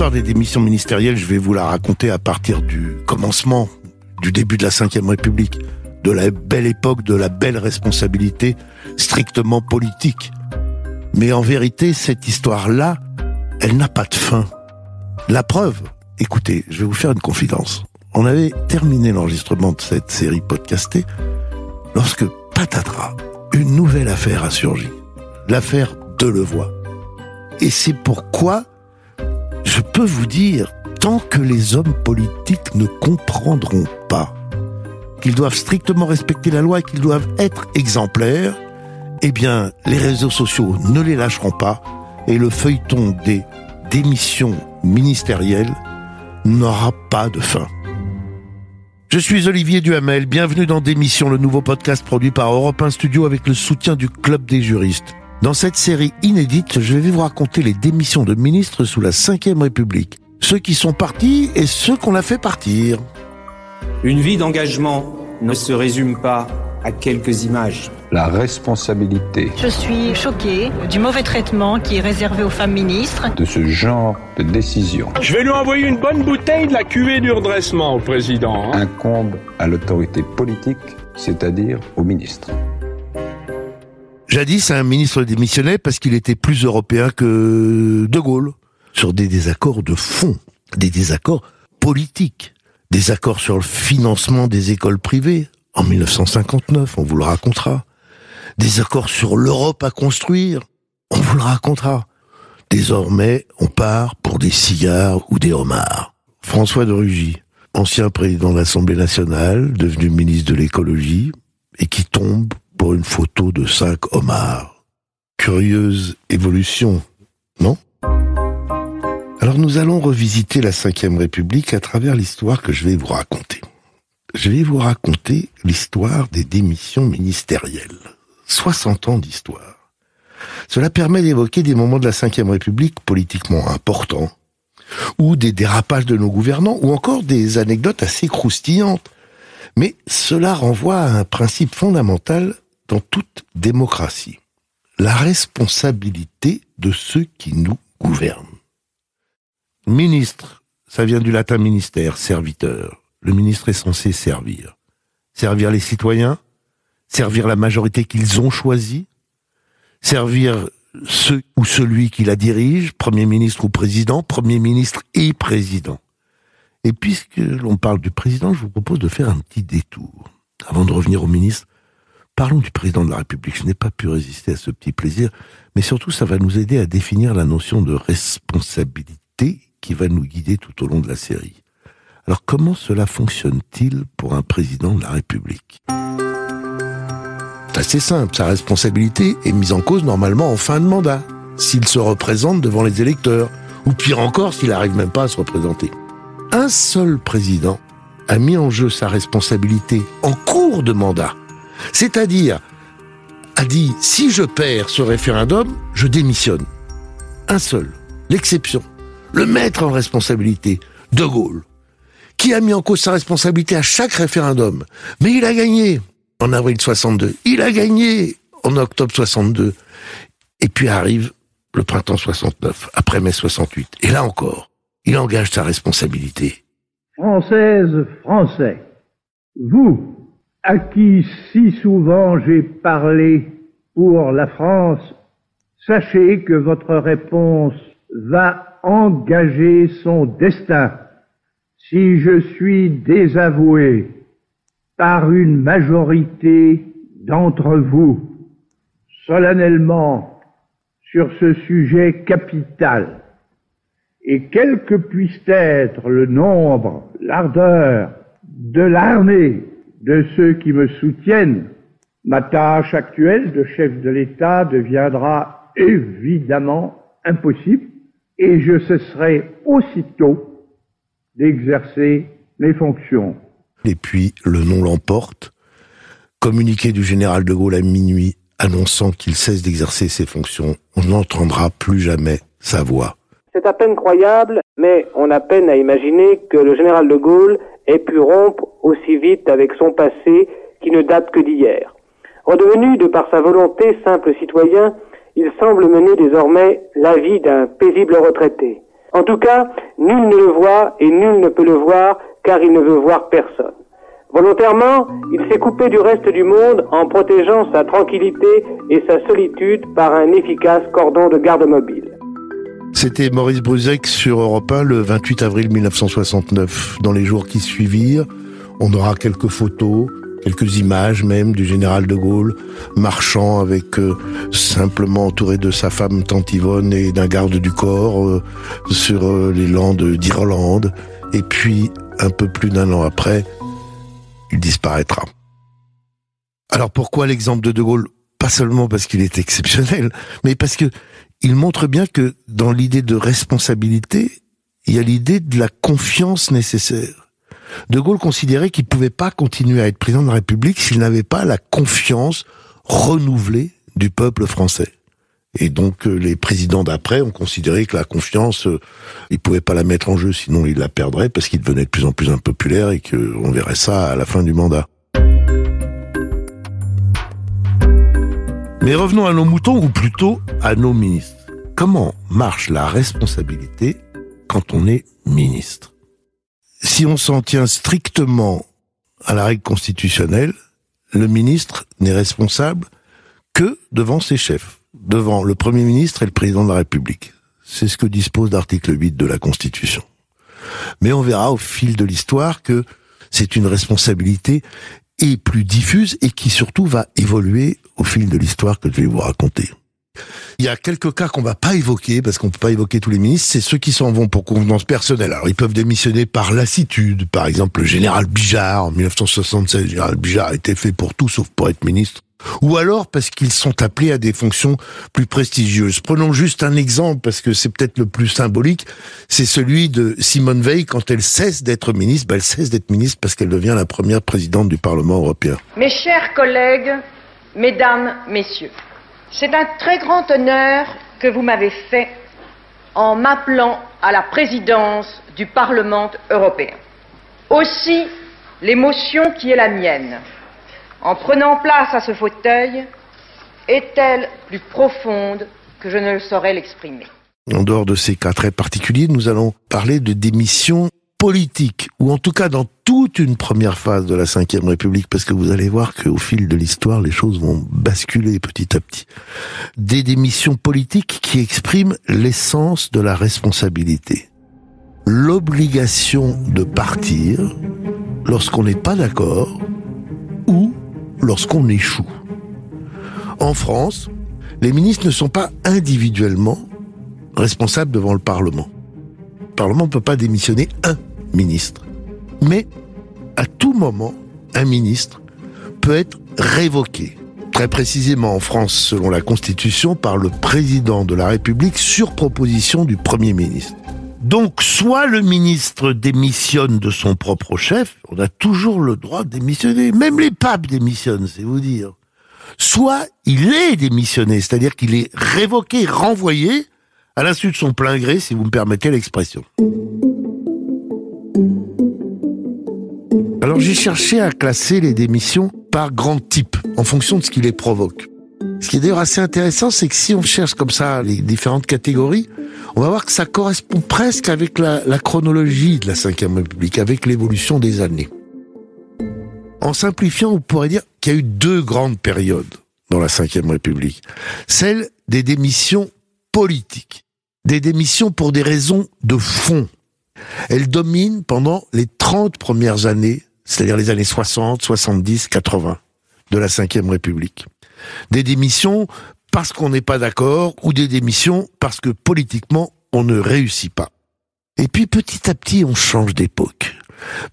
L'histoire des démissions ministérielles, je vais vous la raconter à partir du commencement, du début de la Ve République, de la belle époque, de la belle responsabilité strictement politique. Mais en vérité, cette histoire-là, elle n'a pas de fin. La preuve, écoutez, je vais vous faire une confidence. On avait terminé l'enregistrement de cette série podcastée lorsque, patatras, une nouvelle affaire a surgi. L'affaire Delevoye. Et c'est pourquoi je peux vous dire, tant que les hommes politiques ne comprendront pas qu'ils doivent strictement respecter la loi et qu'ils doivent être exemplaires, eh bien, les réseaux sociaux ne les lâcheront pas et le feuilleton des démissions ministérielles n'aura pas de fin. Je suis Olivier Duhamel, bienvenue dans Démission, le nouveau podcast produit par Europe 1 Studio avec le soutien du Club des juristes. Dans cette série inédite, je vais vous raconter les démissions de ministres sous la Ve République. Ceux qui sont partis et ceux qu'on a fait partir. Une vie d'engagement ne se résume pas à quelques images. La responsabilité. Je suis choquée du mauvais traitement qui est réservé aux femmes ministres. De ce genre de décision. Je vais lui envoyer une bonne bouteille de la cuvée du redressement au président. Hein. Incombe à l'autorité politique, c'est-à-dire au ministre. Jadis, un ministre démissionnait parce qu'il était plus européen que De Gaulle, sur des désaccords de fond, des désaccords politiques, des accords sur le financement des écoles privées en 1959, on vous le racontera, des accords sur l'Europe à construire, on vous le racontera. Désormais, on part pour des cigares ou des homards. François de Rugy, ancien président de l'Assemblée nationale, devenu ministre de l'écologie, et qui tombe pour une photo de cinq homards. Curieuse évolution, non? Alors nous allons revisiter la Ve République à travers l'histoire que je vais vous raconter. Je vais vous raconter l'histoire des démissions ministérielles. 60 ans d'histoire. Cela permet d'évoquer des moments de la Ve République politiquement importants, ou des dérapages de nos gouvernants, ou encore des anecdotes assez croustillantes. Mais cela renvoie à un principe fondamental dans toute démocratie, la responsabilité de ceux qui nous gouvernent. Ministre, ça vient du latin ministère, serviteur. Le ministre est censé servir. Servir les citoyens, servir la majorité qu'ils ont choisie, servir ceux ou celui qui la dirige, Premier ministre ou Président, Premier ministre et Président. Et puisque l'on parle du Président, je vous propose de faire un petit détour. Avant de revenir au ministre, Parlons du président de la République. Je n'ai pas pu résister à ce petit plaisir, mais surtout ça va nous aider à définir la notion de responsabilité qui va nous guider tout au long de la série. Alors comment cela fonctionne-t-il pour un président de la République? C'est assez simple, sa responsabilité est mise en cause normalement en fin de mandat, s'il se représente devant les électeurs, ou pire encore s'il n'arrive même pas à se représenter. Un seul président a mis en jeu sa responsabilité en cours de mandat c'est-à-dire, a dit, si je perds ce référendum, je démissionne. Un seul, l'exception, le maître en responsabilité, De Gaulle, qui a mis en cause sa responsabilité à chaque référendum. Mais il a gagné en avril 62, il a gagné en octobre 62. Et puis arrive le printemps 69, après mai 68. Et là encore, il engage sa responsabilité. Française, Français, vous, à qui si souvent j'ai parlé pour la France, sachez que votre réponse va engager son destin. Si je suis désavoué par une majorité d'entre vous, solennellement sur ce sujet capital, et quel que puisse être le nombre, l'ardeur de l'armée de ceux qui me soutiennent, ma tâche actuelle de chef de l'État deviendra évidemment impossible et je cesserai aussitôt d'exercer mes fonctions. Et puis le nom l'emporte. Communiqué du général de Gaulle à minuit annonçant qu'il cesse d'exercer ses fonctions, on n'entendra plus jamais sa voix. C'est à peine croyable, mais on a peine à imaginer que le général de Gaulle ait pu rompre aussi vite avec son passé qui ne date que d'hier. Redevenu de par sa volonté simple citoyen, il semble mener désormais la vie d'un paisible retraité. En tout cas, nul ne le voit et nul ne peut le voir car il ne veut voir personne. Volontairement, il s'est coupé du reste du monde en protégeant sa tranquillité et sa solitude par un efficace cordon de garde mobile. C'était Maurice Bruzek sur Europe 1 le 28 avril 1969. Dans les jours qui suivirent, on aura quelques photos, quelques images même du général de Gaulle marchant avec euh, simplement entouré de sa femme Tante Yvonne et d'un garde du corps euh, sur euh, les landes d'Irlande. Et puis, un peu plus d'un an après, il disparaîtra. Alors pourquoi l'exemple de De Gaulle? Pas seulement parce qu'il est exceptionnel, mais parce que il montre bien que dans l'idée de responsabilité, il y a l'idée de la confiance nécessaire. De Gaulle considérait qu'il ne pouvait pas continuer à être président de la République s'il n'avait pas la confiance renouvelée du peuple français. Et donc euh, les présidents d'après ont considéré que la confiance, euh, ils pouvaient pas la mettre en jeu, sinon ils la perdraient parce qu'il devenait de plus en plus impopulaire et qu'on verrait ça à la fin du mandat. Mais revenons à nos moutons, ou plutôt à nos ministres. Comment marche la responsabilité quand on est ministre? Si on s'en tient strictement à la règle constitutionnelle, le ministre n'est responsable que devant ses chefs, devant le Premier ministre et le Président de la République. C'est ce que dispose l'article 8 de la Constitution. Mais on verra au fil de l'histoire que c'est une responsabilité et plus diffuse et qui surtout va évoluer au fil de l'histoire que je vais vous raconter. Il y a quelques cas qu'on va pas évoquer parce qu'on peut pas évoquer tous les ministres, c'est ceux qui s'en vont pour convenance personnelle. Alors ils peuvent démissionner par lassitude. Par exemple, le général Bijard en 1976, le général Bijard a été fait pour tout sauf pour être ministre. Ou alors parce qu'ils sont appelés à des fonctions plus prestigieuses. Prenons juste un exemple parce que c'est peut-être le plus symbolique, c'est celui de Simone Veil quand elle cesse d'être ministre, ben elle cesse d'être ministre parce qu'elle devient la première présidente du Parlement européen. Mes chers collègues, mesdames, messieurs, c'est un très grand honneur que vous m'avez fait en m'appelant à la présidence du Parlement européen. Aussi, l'émotion qui est la mienne, en prenant place à ce fauteuil, est-elle plus profonde que je ne le saurais l'exprimer. En dehors de ces cas très particuliers, nous allons parler de démission politique, ou en tout cas dans toute une première phase de la Ve République, parce que vous allez voir qu'au fil de l'histoire, les choses vont basculer petit à petit. Des démissions politiques qui expriment l'essence de la responsabilité. L'obligation de partir lorsqu'on n'est pas d'accord lorsqu'on échoue. En France, les ministres ne sont pas individuellement responsables devant le Parlement. Le Parlement ne peut pas démissionner un ministre. Mais à tout moment, un ministre peut être révoqué. Très précisément en France, selon la Constitution, par le président de la République sur proposition du Premier ministre. Donc, soit le ministre démissionne de son propre chef, on a toujours le droit de démissionner, même les papes démissionnent, c'est vous dire. Soit il est démissionné, c'est-à-dire qu'il est révoqué, renvoyé, à l'insu de son plein gré, si vous me permettez l'expression. Alors j'ai cherché à classer les démissions par grand type, en fonction de ce qui les provoque. Ce qui est d'ailleurs assez intéressant, c'est que si on cherche comme ça les différentes catégories, on va voir que ça correspond presque avec la, chronologie de la Ve République, avec l'évolution des années. En simplifiant, on pourrait dire qu'il y a eu deux grandes périodes dans la Ve République. Celle des démissions politiques, des démissions pour des raisons de fond. Elles dominent pendant les 30 premières années c'est-à-dire les années 60, 70, 80 de la Ve République. Des démissions parce qu'on n'est pas d'accord ou des démissions parce que politiquement on ne réussit pas. Et puis petit à petit on change d'époque.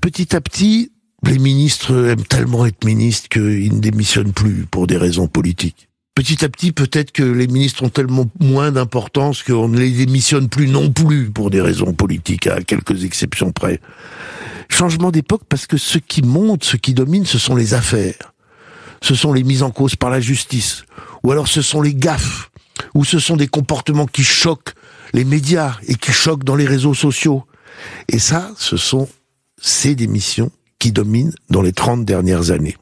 Petit à petit les ministres aiment tellement être ministres qu'ils ne démissionnent plus pour des raisons politiques. Petit à petit, peut-être que les ministres ont tellement moins d'importance qu'on ne les démissionne plus non plus pour des raisons politiques, à quelques exceptions près. Changement d'époque parce que ce qui monte, ce qui domine, ce sont les affaires. Ce sont les mises en cause par la justice. Ou alors ce sont les gaffes. Ou ce sont des comportements qui choquent les médias et qui choquent dans les réseaux sociaux. Et ça, ce sont ces démissions qui dominent dans les 30 dernières années.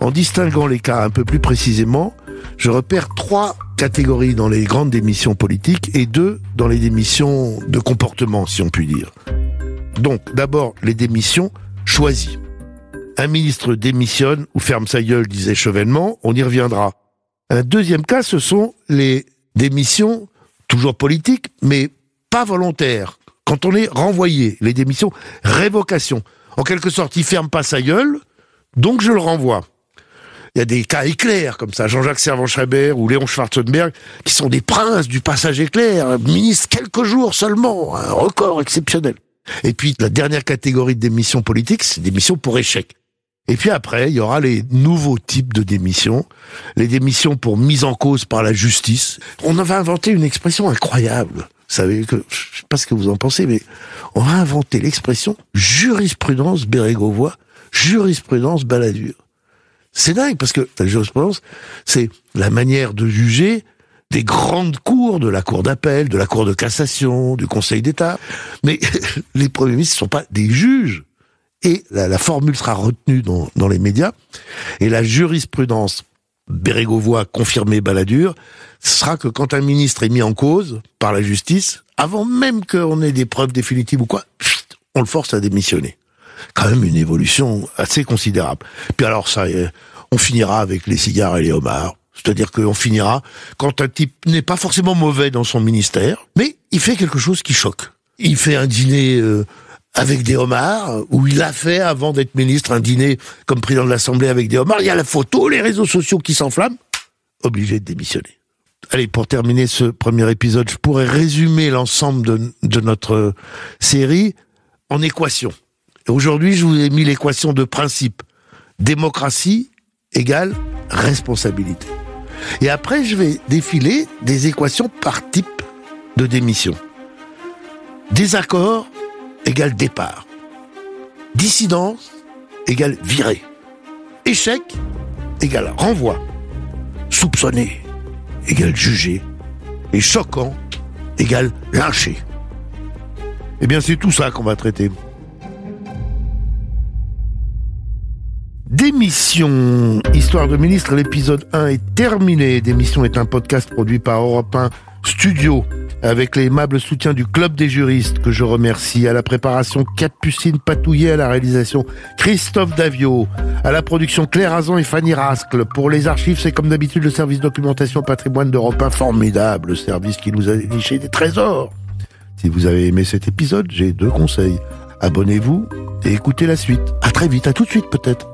En distinguant les cas un peu plus précisément, je repère trois catégories dans les grandes démissions politiques et deux dans les démissions de comportement, si on peut dire. Donc, d'abord, les démissions choisies. Un ministre démissionne ou ferme sa gueule, disait Chevènement, on y reviendra. Un deuxième cas, ce sont les démissions, toujours politiques, mais pas volontaires. Quand on est renvoyé, les démissions, révocation. En quelque sorte, il ferme pas sa gueule, donc je le renvoie. Il y a des cas éclairs comme ça, Jean-Jacques Servan-Schreiber ou Léon Schwarzenberg, qui sont des princes du passage éclair, ministre quelques jours seulement, un record exceptionnel. Et puis la dernière catégorie de démissions politiques, c'est des démissions pour échec. Et puis après, il y aura les nouveaux types de démissions, les démissions pour mise en cause par la justice. On va inventer une expression incroyable. Vous savez que, je sais pas ce que vous en pensez, mais on va inventer l'expression jurisprudence Bérégovois, jurisprudence Balladur. C'est dingue parce que la jurisprudence, c'est la manière de juger des grandes cours, de la cour d'appel, de la cour de cassation, du Conseil d'État. Mais les premiers ministres ne sont pas des juges. Et la, formule sera retenue dans, dans, les médias. Et la jurisprudence Bérégovois confirmée Balladur sera que quand un ministre est mis en cause par la justice, avant même qu'on ait des preuves définitives ou quoi, on le force à démissionner. Quand même une évolution assez considérable. Puis alors ça, on finira avec les cigares et les homards. C'est-à-dire qu'on finira quand un type n'est pas forcément mauvais dans son ministère, mais il fait quelque chose qui choque. Il fait un dîner euh, avec des homards, ou il a fait avant d'être ministre un dîner comme président de l'Assemblée avec des homards. Il y a la photo, les réseaux sociaux qui s'enflamment. Obligé de démissionner. Allez, pour terminer ce premier épisode, je pourrais résumer l'ensemble de, de notre série en équations. Aujourd'hui, je vous ai mis l'équation de principe. Démocratie égale responsabilité. Et après, je vais défiler des équations par type de démission. Désaccord égale départ. Dissidence égale virée. Échec égale renvoi. Soupçonné égale jugé. Et choquant égale lynché. Eh bien, c'est tout ça qu'on va traiter. Démission, Histoire de ministre, l'épisode 1 est terminé. Démission est un podcast produit par Europe 1 Studio avec l'aimable soutien du Club des juristes que je remercie, à la préparation Capucine Patouillet, à la réalisation Christophe Davio, à la production Claire Azan et Fanny Rascle. Pour les archives, c'est comme d'habitude le service documentation patrimoine d'Europe 1, formidable service qui nous a déniché des trésors. Si vous avez aimé cet épisode, j'ai deux conseils. Abonnez-vous et écoutez la suite. À très vite, à tout de suite peut-être.